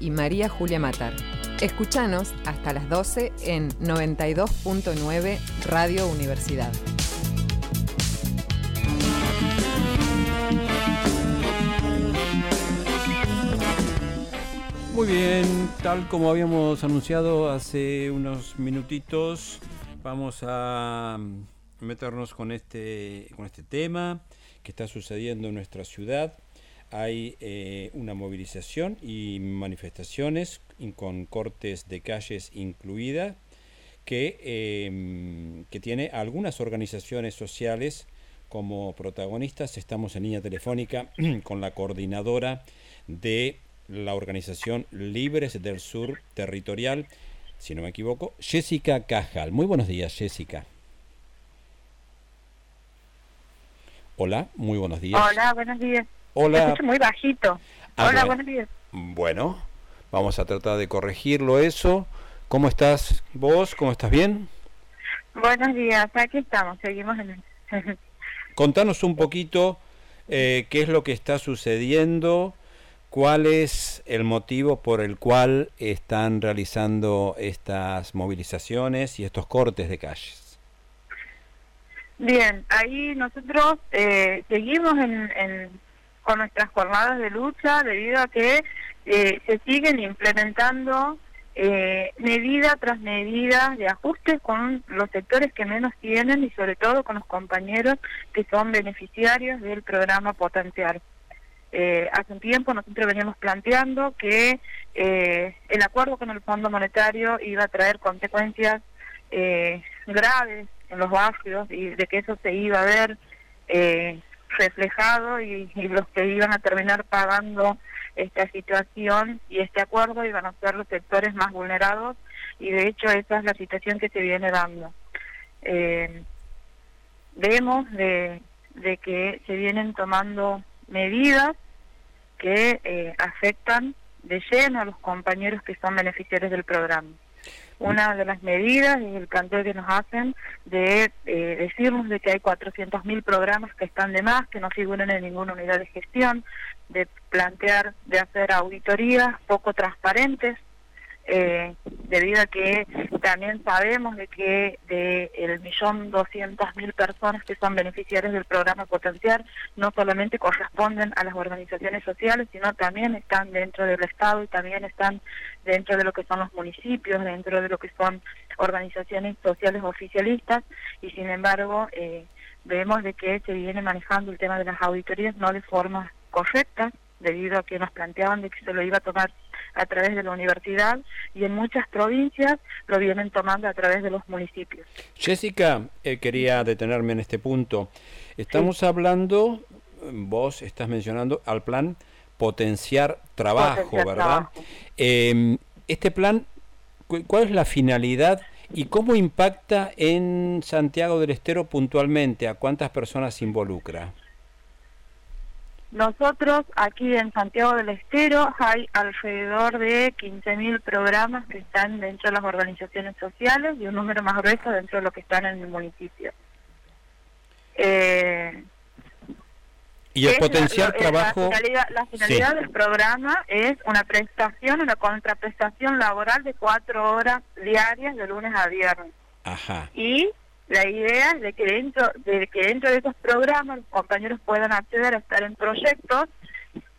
y María Julia Matar. Escuchanos hasta las 12 en 92.9 Radio Universidad. Muy bien, tal como habíamos anunciado hace unos minutitos, vamos a meternos con este, con este tema que está sucediendo en nuestra ciudad hay eh, una movilización y manifestaciones con cortes de calles incluidas que, em, que tiene algunas organizaciones sociales como protagonistas. Estamos en línea telefónica con la coordinadora de la organización Libres del Sur Territorial, si no me equivoco, Jessica Cajal. Muy buenos días, Jessica. Hola, muy buenos días. Hola, buenos días. Hola. muy bajito. Ah, Hola, buenos días. Bueno, vamos a tratar de corregirlo eso. ¿Cómo estás vos? ¿Cómo estás bien? Buenos días, aquí estamos, seguimos en el... Contanos un poquito eh, qué es lo que está sucediendo, cuál es el motivo por el cual están realizando estas movilizaciones y estos cortes de calles. Bien, ahí nosotros eh, seguimos en con nuestras jornadas de lucha debido a que eh, se siguen implementando eh, medida tras medida de ajuste con los sectores que menos tienen y sobre todo con los compañeros que son beneficiarios del programa Potenciar. Eh, hace un tiempo nosotros veníamos planteando que eh, el acuerdo con el Fondo Monetario iba a traer consecuencias graves en los barrios y de que eso se iba a ver reflejado y, los que iban a terminar pagando esta situación y este acuerdo iban a ser los sectores más vulnerados y de hecho esa es la situación que se viene dando. Eh, vemos de, que se vienen tomando medidas que eh, afectan de lleno a los compañeros que son beneficiarios del programa. Una de las medidas es el planteo que nos hacen de eh, decirnos de que hay 400.000 programas que están de más, que no figuran en ninguna unidad de gestión, de plantear de hacer auditorías poco transparentes eh, debido a que también sabemos de que de el millón doscientas mil personas que son beneficiarios del programa Potenciar no solamente corresponden a las organizaciones sociales, sino también están dentro del Estado y también están dentro de lo que son los municipios, dentro de lo que son organizaciones sociales oficialistas. Y sin embargo eh, vemos de que se viene manejando el tema de las auditorías no de forma correcta debido a que nos planteaban de que se lo iba a tomar a través de la universidad y en muchas provincias lo vienen tomando a través de los municipios. Jessica, eh, quería detenerme en este punto. Estamos hablando, vos estás mencionando al plan potenciar trabajo, ¿verdad? Em, este plan, ¿cuál es la finalidad y cómo impacta en Santiago del Estero puntualmente? ¿A cuántas personas involucra? Nosotros aquí en Santiago del Estero hay alrededor de 15.000 programas que están dentro de las organizaciones sociales y un número más grueso dentro de lo que están en el municipio. Eh, y el potenciar trabajo... La finalidad, del programa es una prestación, una contraprestación laboral de cuatro horas diarias de lunes a viernes. Ajá. Y la idea es de que dentro de que dentro de esos programas los compañeros puedan acceder a estar en proyectos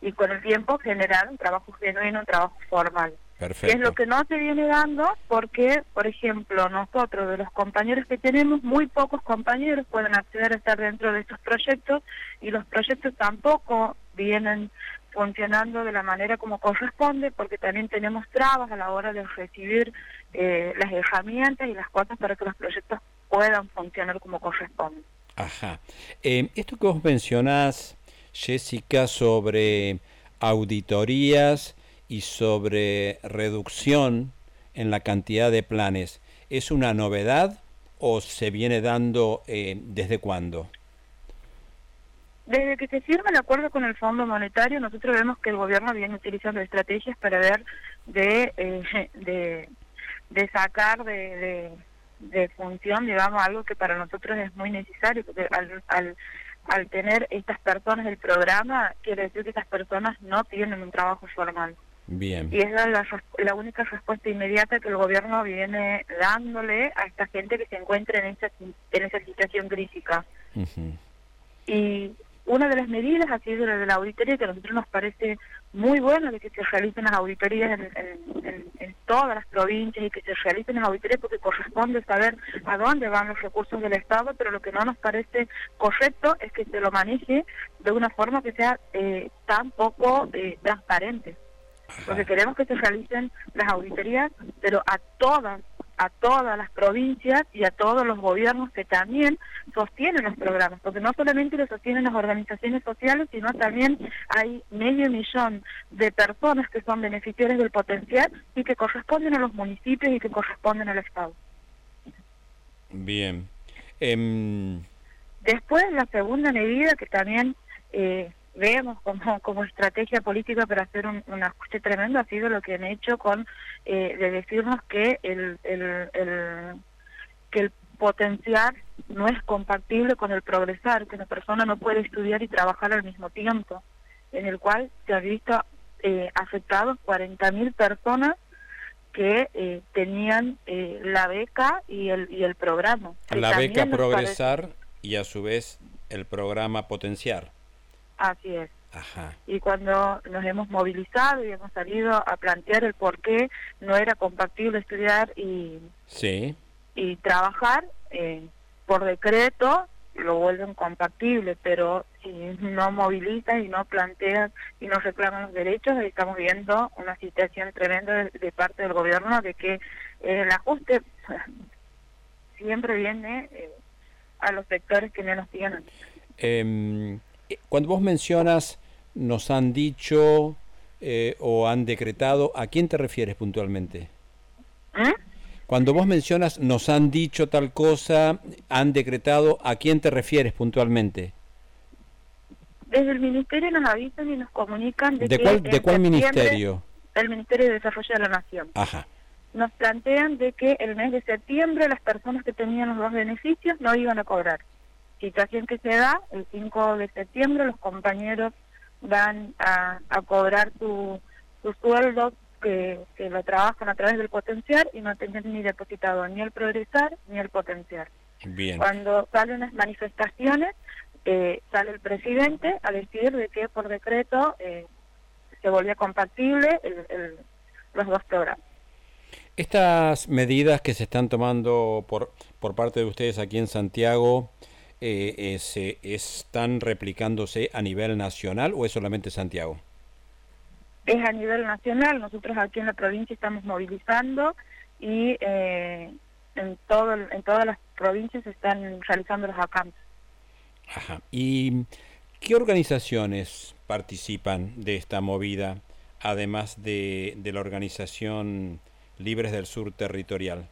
y con el tiempo generar un trabajo genuino, un trabajo formal. Perfecto. es lo que no se viene dando porque, por ejemplo, nosotros de los compañeros que tenemos, muy pocos compañeros pueden acceder a estar dentro de estos proyectos y los proyectos tampoco vienen funcionando de la manera como corresponde porque también tenemos trabas a la hora de recibir eh, las herramientas y las cosas para que los proyectos puedan funcionar como corresponde. Ajá. Eh, esto que vos mencionás, Jessica, sobre auditorías y sobre reducción en la cantidad de planes, ¿es una novedad o se viene dando eh, desde cuándo? Desde que se firma el acuerdo con el Fondo Monetario, nosotros vemos que el gobierno viene utilizando estrategias para ver de, eh, de, de sacar de, de función, digamos, algo que para nosotros es muy necesario, porque al, al, al tener estas personas del programa, quiere decir que estas personas no tienen un trabajo formal. Bien. Y esa es la, la, única respuesta inmediata que el gobierno viene dándole a esta gente que se encuentra en esa, en esa situación crítica. Y una de las medidas ha sido la de la auditoría, que a nosotros nos parece muy bueno de que se realicen las auditorías en, todas las provincias y que se realicen las auditorías porque corresponde saber a dónde van los recursos del Estado, pero lo que no nos parece correcto es que se lo maneje de una forma que sea eh, tan poco eh, transparente. Porque queremos que se realicen las auditorías, pero a todas a todas las provincias y a todos los gobiernos que también sostienen los programas, porque no solamente lo sostienen las organizaciones sociales, sino también hay medio millón de personas que son beneficiarios del potencial y que corresponden a los municipios y que corresponden al Estado. Bien. Em, Después, la segunda medida que también eh, vemos como, como estrategia política para hacer un, ajuste tremendo ha sido lo que han hecho con eh, de decirnos que el, el, que el potenciar no es compatible con el progresar, que una persona no puede estudiar y trabajar al mismo tiempo, en el cual se ha visto eh, afectados 40.000 personas que eh, tenían eh, la beca y el, y el programa. La beca progresar y a su vez el programa potenciar. Así es. Y cuando nos hemos movilizado y hemos salido a plantear el por qué no era compatible estudiar y, sí. y trabajar, eh, por decreto lo vuelven compatible, pero si no movilizan y no plantean y no reclaman los derechos, estamos viendo una situación tremenda de, parte del gobierno de que el ajuste siempre viene eh, a los sectores que menos tienen. Eh, cuando vos mencionas nos han dicho eh, o han decretado, ¿a quién te refieres puntualmente? ¿Eh? Cuando vos mencionas nos han dicho tal cosa, han decretado, ¿a quién te refieres puntualmente? Desde el ministerio nos avisan y nos comunican de, cuál, de cuál ministerio? El Ministerio de Desarrollo de la Nación. Ajá. Nos plantean de que el mes de septiembre las personas que tenían los dos beneficios no iban a cobrar situación que se da, el 5 de septiembre los compañeros van a, cobrar su, su sueldo que, que, lo trabajan a través del potenciar y no tienen ni depositado ni el progresar ni el potenciar. Bien. Cuando salen las manifestaciones, eh, sale el presidente a decir de que por decreto eh, se volvía compatible el, los dos programas. Estas medidas que se están tomando por, por parte de ustedes aquí en Santiago, eh, eh, se están replicándose a nivel nacional o es solamente Santiago? Es a nivel nacional. Nosotros aquí en la provincia estamos movilizando y eh, en, todo, en todas las provincias se están realizando los acampos. Ajá. ¿Y qué organizaciones participan de esta movida, además de, de la organización Libres del Sur Territorial?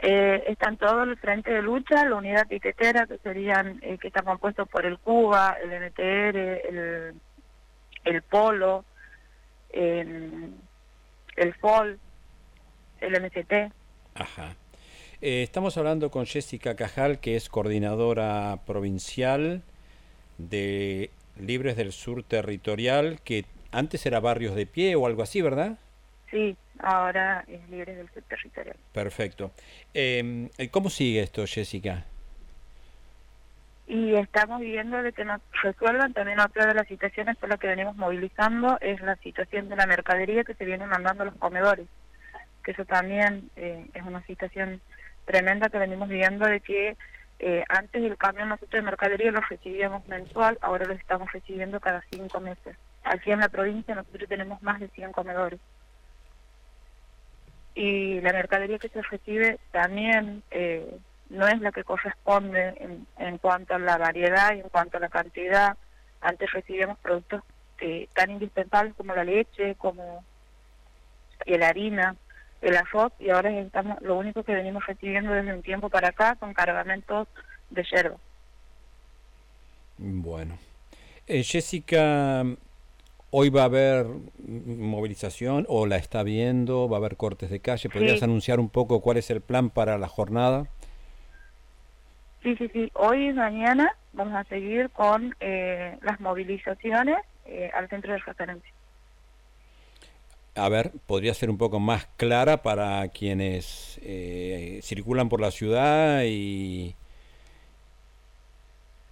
Eh, están todos los frentes de lucha, la unidad tiquetera, que serían, eh, que está compuesto por el CUBA, el NTR, el, POLO, el FOL, el MCT. Ajá. Eh, estamos hablando con Jessica Cajal, que es coordinadora provincial de Libres del Sur Territorial, que antes era Barrios de Pie o algo así, ¿verdad? Sí, ahora es libre del sur territorial. Perfecto. Eh, ¿Cómo sigue esto, Jessica? Y estamos viendo de que nos resuelvan también otra de las situaciones por las que venimos movilizando es la situación de la mercadería que se viene mandando a los comedores, que eso también eh, es una situación tremenda que venimos viendo de que eh, antes el camión nosotros de mercadería lo recibíamos mensual, ahora lo estamos recibiendo cada cinco meses. Aquí en la provincia nosotros tenemos más de 100 comedores y la mercadería que se recibe también eh, no es la que corresponde en, en, cuanto a la variedad y en cuanto a la cantidad. Antes recibíamos productos eh, tan indispensables como la leche, como la harina, el arroz, y ahora estamos, lo único que venimos recibiendo desde un tiempo para acá son cargamentos de yerba. Bueno. Eh, Jessica, Hoy va a haber movilización o la está viendo, va a haber cortes de calle. ¿Podrías anunciar un poco cuál es el plan para la jornada? Sí, sí, sí. Hoy y mañana vamos a seguir con eh, las movilizaciones eh, al centro de referencia. a ver, podría ser un poco más clara para quienes eh, circulan por la ciudad y...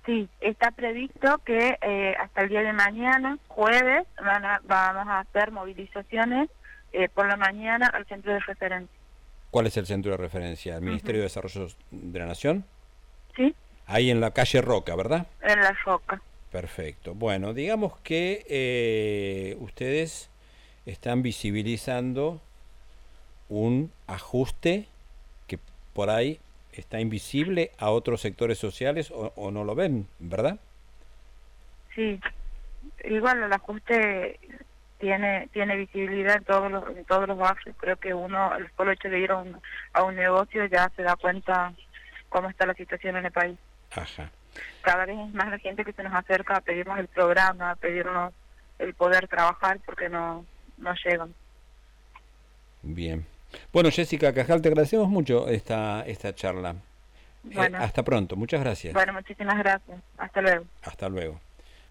Sí, está previsto que eh, hasta el día de mañana, jueves, van vamos a hacer movilizaciones eh, por la mañana al centro de referencia. ¿Cuál es el centro de referencia? ¿El Ministerio de Desarrollo de la Nación? Sí. Ahí en la calle Roca, ¿verdad? En la Roca. Perfecto. Bueno, digamos que ustedes están visibilizando un ajuste que por ahí está invisible a otros sectores sociales o, no lo ven, ¿verdad? Sí, igual el ajuste tiene tiene visibilidad en todos los, en todos los barrios. Creo que uno, el solo hecho de ir a un, a un negocio ya se da cuenta cómo está la situación en el país. Ajá. Cada vez es más la gente que se nos acerca a pedirnos el programa, a pedirnos el poder trabajar porque no no llegan. Bien. Bueno, Jessica Cajal, te agradecemos mucho esta, esta charla. Eh, hasta pronto, muchas gracias. Bueno, muchísimas gracias. Hasta luego. Hasta luego.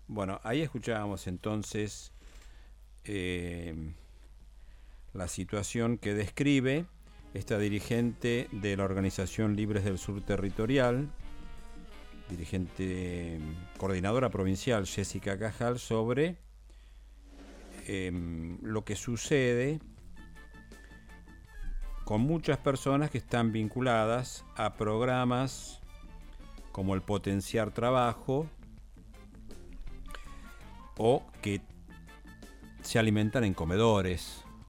Bueno, ahí escuchábamos entonces eh, la situación que describe esta dirigente de la Organización Libres del Sur Territorial, dirigente coordinadora provincial Jessica Cajal, sobre Em, lo que sucede con muchas personas que están vinculadas a programas como el potenciar trabajo o que se alimentan en comedores